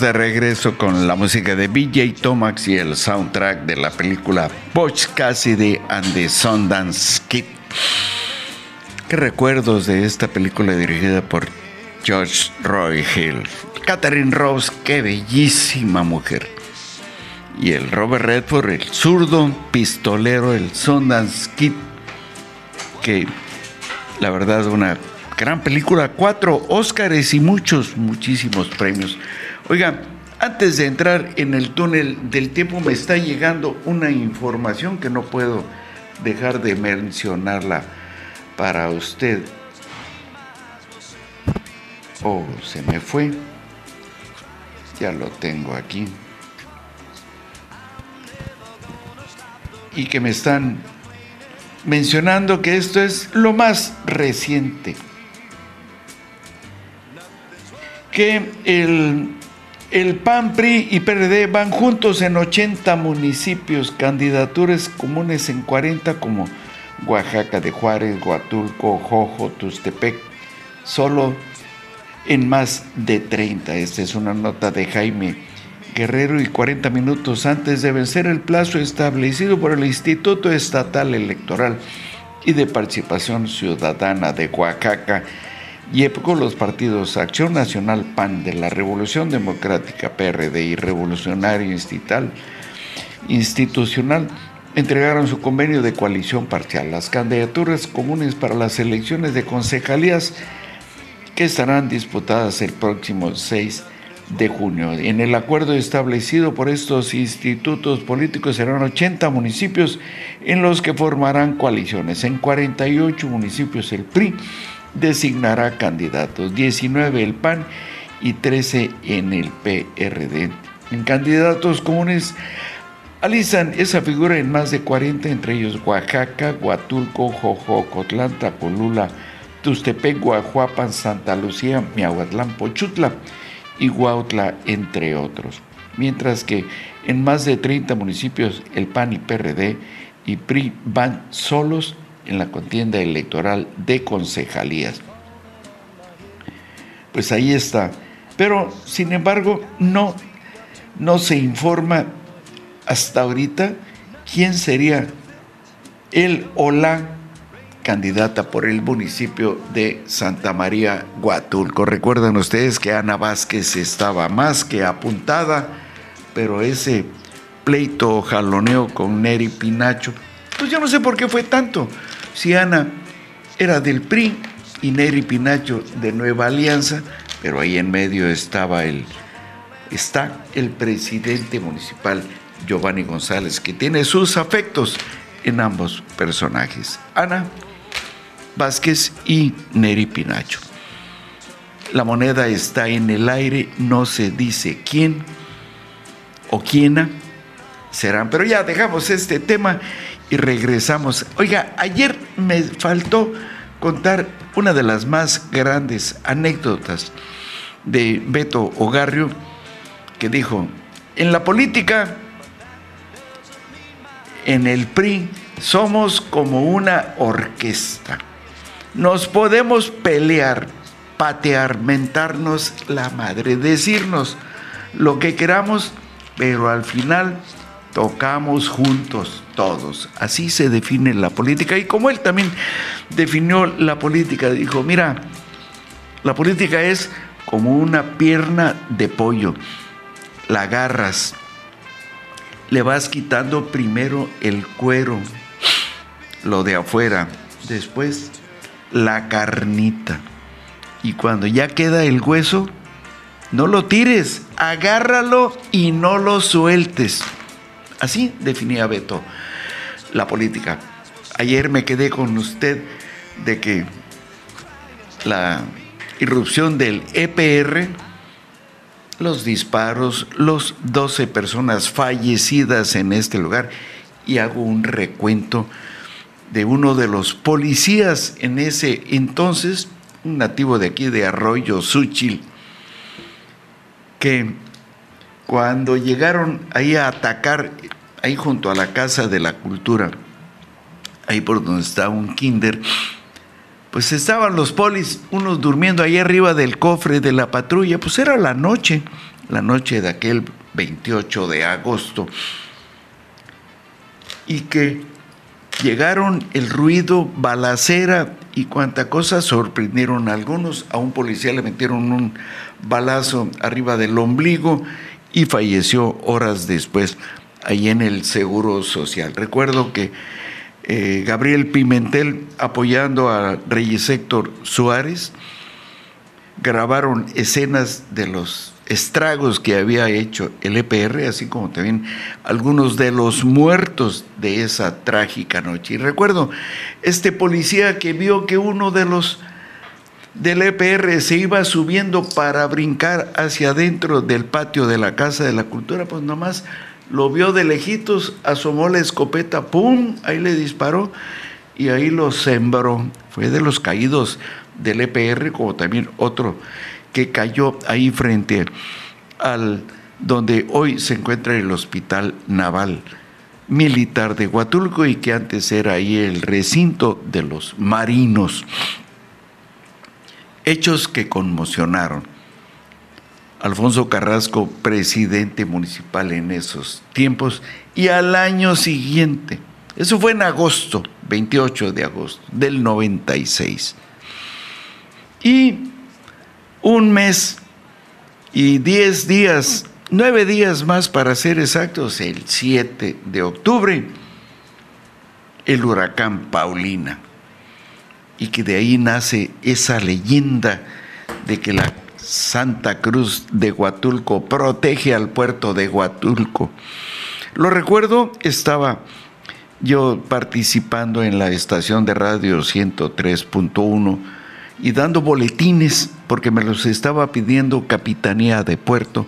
de regreso con la música de BJ Tomax y el soundtrack de la película Butch Cassidy and the Sundance Kid. Qué recuerdos de esta película dirigida por George Roy Hill. Catherine Rose, qué bellísima mujer. Y el Robert Redford, el zurdo pistolero, el Sundance Kid, que la verdad una gran película, cuatro Óscares y muchos, muchísimos premios. Oiga, antes de entrar en el túnel del tiempo me está llegando una información que no puedo dejar de mencionarla para usted. Oh, se me fue. Ya lo tengo aquí. Y que me están mencionando que esto es lo más reciente que el, el PAN, PRI y PRD van juntos en 80 municipios, candidaturas comunes en 40 como Oaxaca de Juárez, Huatulco, Jojo, Tustepec, solo en más de 30. Esta es una nota de Jaime Guerrero y 40 minutos antes de vencer el plazo establecido por el Instituto Estatal Electoral y de Participación Ciudadana de Oaxaca y époco los partidos Acción Nacional PAN de la Revolución Democrática PRD y Revolucionario Institucional entregaron su convenio de coalición parcial. Las candidaturas comunes para las elecciones de concejalías que estarán disputadas el próximo 6 de junio. En el acuerdo establecido por estos institutos políticos serán 80 municipios en los que formarán coaliciones. En 48 municipios el PRI designará candidatos, 19 el PAN y 13 en el PRD. En candidatos comunes alisan esa figura en más de 40, entre ellos Oaxaca, Huatulco, Jojocotlán, Tapolula, Tustepec, Guajuapan, Santa Lucía, Miahuatlán, Pochutla y Huautla, entre otros. Mientras que en más de 30 municipios el PAN y PRD y PRI van solos en la contienda electoral de concejalías. Pues ahí está. Pero, sin embargo, no, no se informa hasta ahorita quién sería el o la candidata por el municipio de Santa María Huatulco. Recuerdan ustedes que Ana Vázquez estaba más que apuntada, pero ese pleito jaloneo con Neri Pinacho, pues yo no sé por qué fue tanto. Si Ana era del PRI y Neri Pinacho de Nueva Alianza, pero ahí en medio estaba el, está el presidente municipal Giovanni González, que tiene sus afectos en ambos personajes, Ana Vázquez y Neri Pinacho. La moneda está en el aire, no se dice quién o quiéna serán, pero ya dejamos este tema y regresamos. Oiga, ayer me faltó contar una de las más grandes anécdotas de Beto Ogarrio, que dijo, en la política, en el PRI, somos como una orquesta. Nos podemos pelear, patear, mentarnos la madre, decirnos lo que queramos, pero al final tocamos juntos todos. Así se define la política. Y como él también definió la política, dijo, mira, la política es como una pierna de pollo. La agarras, le vas quitando primero el cuero, lo de afuera, después la carnita. Y cuando ya queda el hueso, no lo tires, agárralo y no lo sueltes. Así definía Beto la política. Ayer me quedé con usted de que la irrupción del EPR, los disparos, los 12 personas fallecidas en este lugar, y hago un recuento de uno de los policías en ese entonces, un nativo de aquí de Arroyo Suchil, que cuando llegaron ahí a atacar, ahí junto a la Casa de la Cultura, ahí por donde está un kinder, pues estaban los polis, unos durmiendo ahí arriba del cofre de la patrulla, pues era la noche, la noche de aquel 28 de agosto, y que llegaron el ruido, balacera y cuanta cosa sorprendieron algunos. A un policía le metieron un balazo arriba del ombligo y falleció horas después ahí en el Seguro Social. Recuerdo que eh, Gabriel Pimentel, apoyando a Reyes Héctor Suárez, grabaron escenas de los estragos que había hecho el EPR, así como también algunos de los muertos de esa trágica noche. Y recuerdo este policía que vio que uno de los del EPR se iba subiendo para brincar hacia adentro del patio de la Casa de la Cultura, pues nomás lo vio de lejitos, asomó la escopeta, ¡pum! Ahí le disparó y ahí lo sembró. Fue de los caídos del EPR, como también otro que cayó ahí frente al donde hoy se encuentra el Hospital Naval Militar de Huatulco y que antes era ahí el recinto de los marinos. Hechos que conmocionaron. Alfonso Carrasco, presidente municipal en esos tiempos, y al año siguiente, eso fue en agosto, 28 de agosto del 96. Y un mes y diez días, nueve días más para ser exactos, el 7 de octubre, el huracán Paulina. Y que de ahí nace esa leyenda de que la Santa Cruz de Huatulco protege al puerto de Huatulco. Lo recuerdo, estaba yo participando en la estación de radio 103.1 y dando boletines porque me los estaba pidiendo Capitanía de Puerto.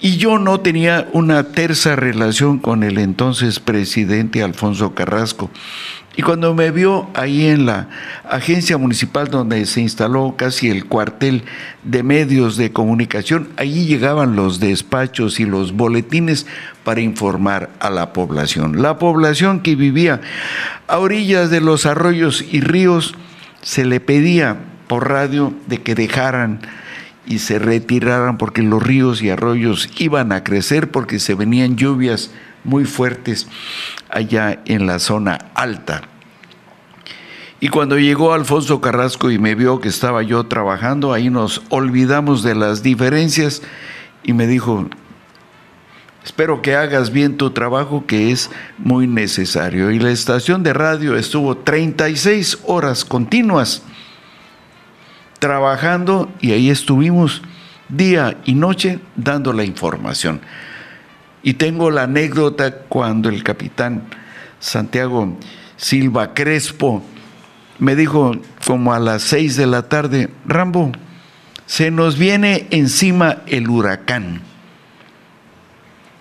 Y yo no tenía una terza relación con el entonces presidente Alfonso Carrasco. Y cuando me vio ahí en la agencia municipal donde se instaló casi el cuartel de medios de comunicación, allí llegaban los despachos y los boletines para informar a la población. La población que vivía a orillas de los arroyos y ríos se le pedía por radio de que dejaran y se retiraran porque los ríos y arroyos iban a crecer porque se venían lluvias muy fuertes allá en la zona alta. Y cuando llegó Alfonso Carrasco y me vio que estaba yo trabajando, ahí nos olvidamos de las diferencias y me dijo, espero que hagas bien tu trabajo que es muy necesario. Y la estación de radio estuvo 36 horas continuas trabajando y ahí estuvimos día y noche dando la información. Y tengo la anécdota cuando el capitán Santiago Silva Crespo me dijo como a las seis de la tarde, Rambo, se nos viene encima el huracán.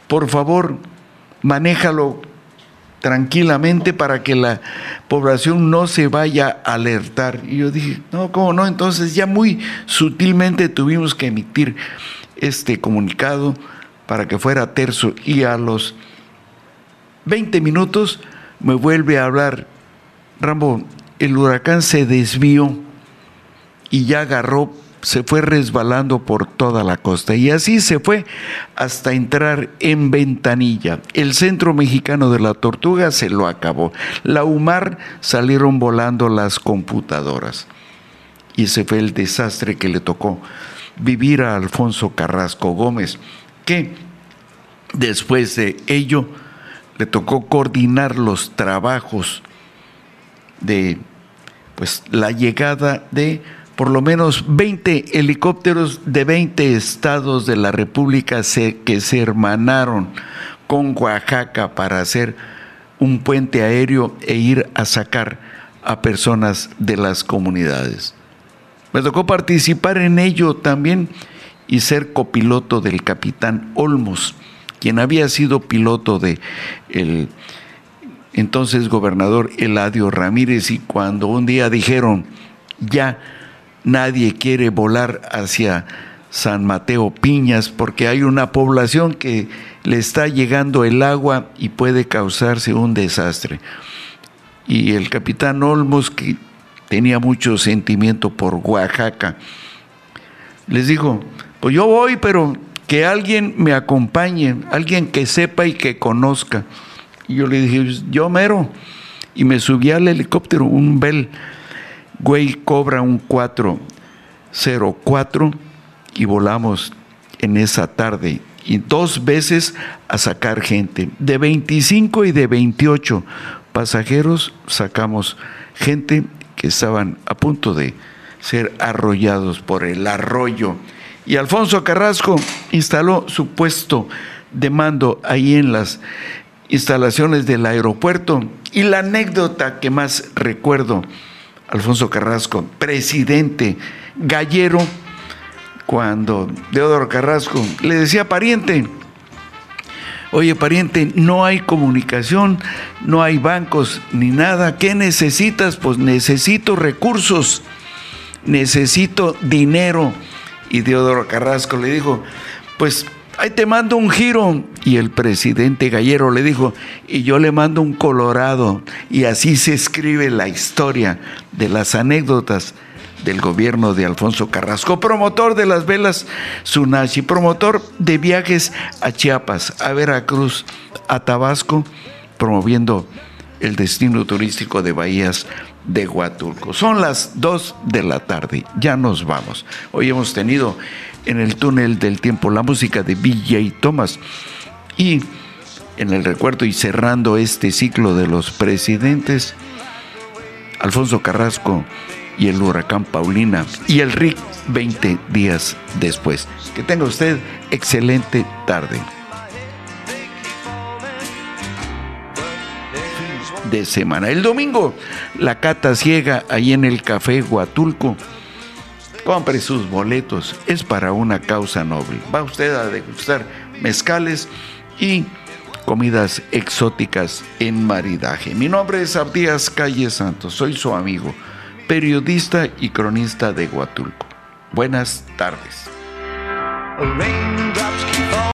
Por favor, manéjalo tranquilamente para que la población no se vaya a alertar. Y yo dije, no, ¿cómo no? Entonces ya muy sutilmente tuvimos que emitir este comunicado para que fuera terzo y a los 20 minutos me vuelve a hablar, Rambo, el huracán se desvió y ya agarró se fue resbalando por toda la costa y así se fue hasta entrar en Ventanilla. El centro mexicano de la tortuga se lo acabó. La UMAR salieron volando las computadoras. Y ese fue el desastre que le tocó vivir a Alfonso Carrasco Gómez, que después de ello le tocó coordinar los trabajos de pues la llegada de por lo menos 20 helicópteros de 20 estados de la República que se hermanaron con Oaxaca para hacer un puente aéreo e ir a sacar a personas de las comunidades. Me tocó participar en ello también y ser copiloto del capitán Olmos, quien había sido piloto de el entonces gobernador Eladio Ramírez y cuando un día dijeron, ya nadie quiere volar hacia San Mateo Piñas porque hay una población que le está llegando el agua y puede causarse un desastre. Y el capitán Olmos, que tenía mucho sentimiento por Oaxaca, les dijo, pues yo voy, pero que alguien me acompañe, alguien que sepa y que conozca. Y yo le dije, yo mero. Y me subí al helicóptero, un Bell, güey, cobra un 404 y volamos en esa tarde y dos veces a sacar gente. De 25 y de 28 pasajeros sacamos gente que estaban a punto de ser arrollados por el arroyo. Y Alfonso Carrasco instaló su puesto de mando ahí en las instalaciones del aeropuerto. Y la anécdota que más recuerdo, Alfonso Carrasco, presidente gallero, cuando Deodoro Carrasco le decía pariente, oye pariente, no hay comunicación, no hay bancos ni nada, ¿qué necesitas? Pues necesito recursos, necesito dinero. Y Deodoro Carrasco le dijo, pues ahí te mando un giro. Y el presidente Gallero le dijo, y yo le mando un colorado. Y así se escribe la historia de las anécdotas del gobierno de Alfonso Carrasco, promotor de las velas Sunachi, promotor de viajes a Chiapas, a Veracruz, a Tabasco, promoviendo el destino turístico de Bahías de Huatulco. Son las 2 de la tarde, ya nos vamos. Hoy hemos tenido en el túnel del tiempo la música de BJ Thomas y en el recuerdo y cerrando este ciclo de los presidentes, Alfonso Carrasco y el huracán Paulina y el RIC 20 días después. Que tenga usted excelente tarde. De semana. El domingo, la cata ciega ahí en el Café Huatulco. Compre sus boletos, es para una causa noble. Va usted a degustar mezcales y comidas exóticas en maridaje. Mi nombre es Abdías Calle Santos, soy su amigo periodista y cronista de Huatulco. Buenas tardes.